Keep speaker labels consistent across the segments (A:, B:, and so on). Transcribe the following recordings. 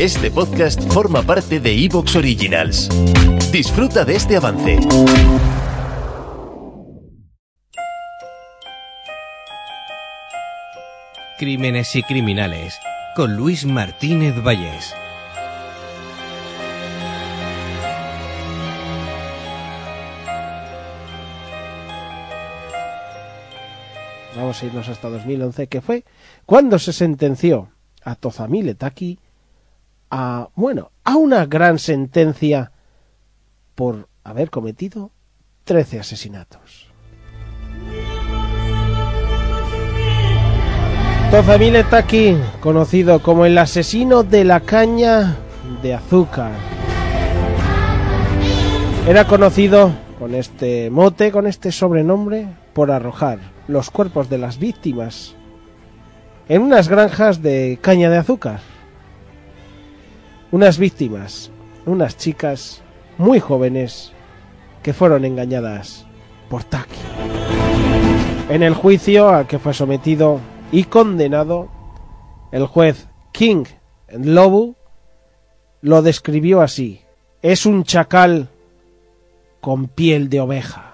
A: Este podcast forma parte de Evox Originals. Disfruta de este avance.
B: Crímenes y criminales con Luis Martínez Vallés.
C: Vamos a irnos hasta 2011, que fue cuando se sentenció a Tozamil Taki a, bueno, a una gran sentencia por haber cometido 13 asesinatos. Tozamil Taki, conocido como el asesino de la caña de azúcar. Era conocido con este mote, con este sobrenombre, por arrojar los cuerpos de las víctimas en unas granjas de caña de azúcar. Unas víctimas, unas chicas muy jóvenes que fueron engañadas por Taki. En el juicio al que fue sometido y condenado, el juez King Lobu lo describió así. Es un chacal con piel de oveja.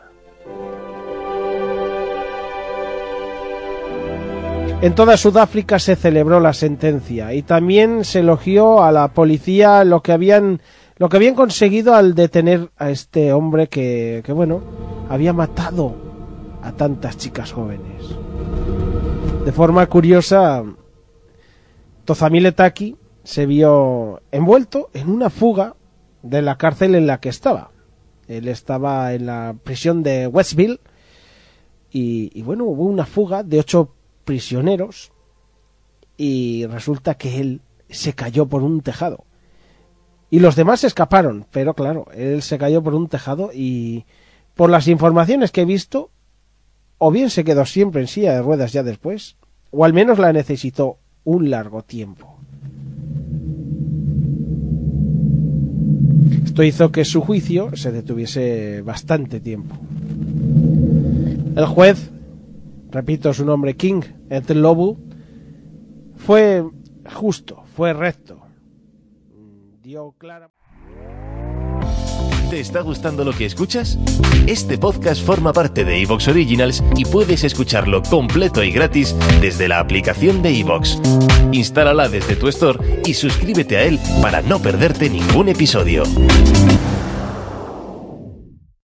C: En toda Sudáfrica se celebró la sentencia y también se elogió a la policía lo que habían lo que habían conseguido al detener a este hombre que, que bueno, había matado a tantas chicas jóvenes. De forma curiosa, Tozamile Taki se vio envuelto en una fuga de la cárcel en la que estaba. Él estaba en la prisión de Westville y, y bueno, hubo una fuga de ocho prisioneros y resulta que él se cayó por un tejado. Y los demás escaparon, pero claro, él se cayó por un tejado y por las informaciones que he visto, o bien se quedó siempre en silla de ruedas ya después, o al menos la necesitó un largo tiempo. Esto hizo que su juicio se detuviese bastante tiempo. El juez, repito su nombre, King Lobu, fue justo, fue recto. Dio clara.
A: ¿Te está gustando lo que escuchas? Este podcast forma parte de Evox Originals y puedes escucharlo completo y gratis desde la aplicación de Evox. Instálala desde tu store y suscríbete a él para no perderte ningún episodio.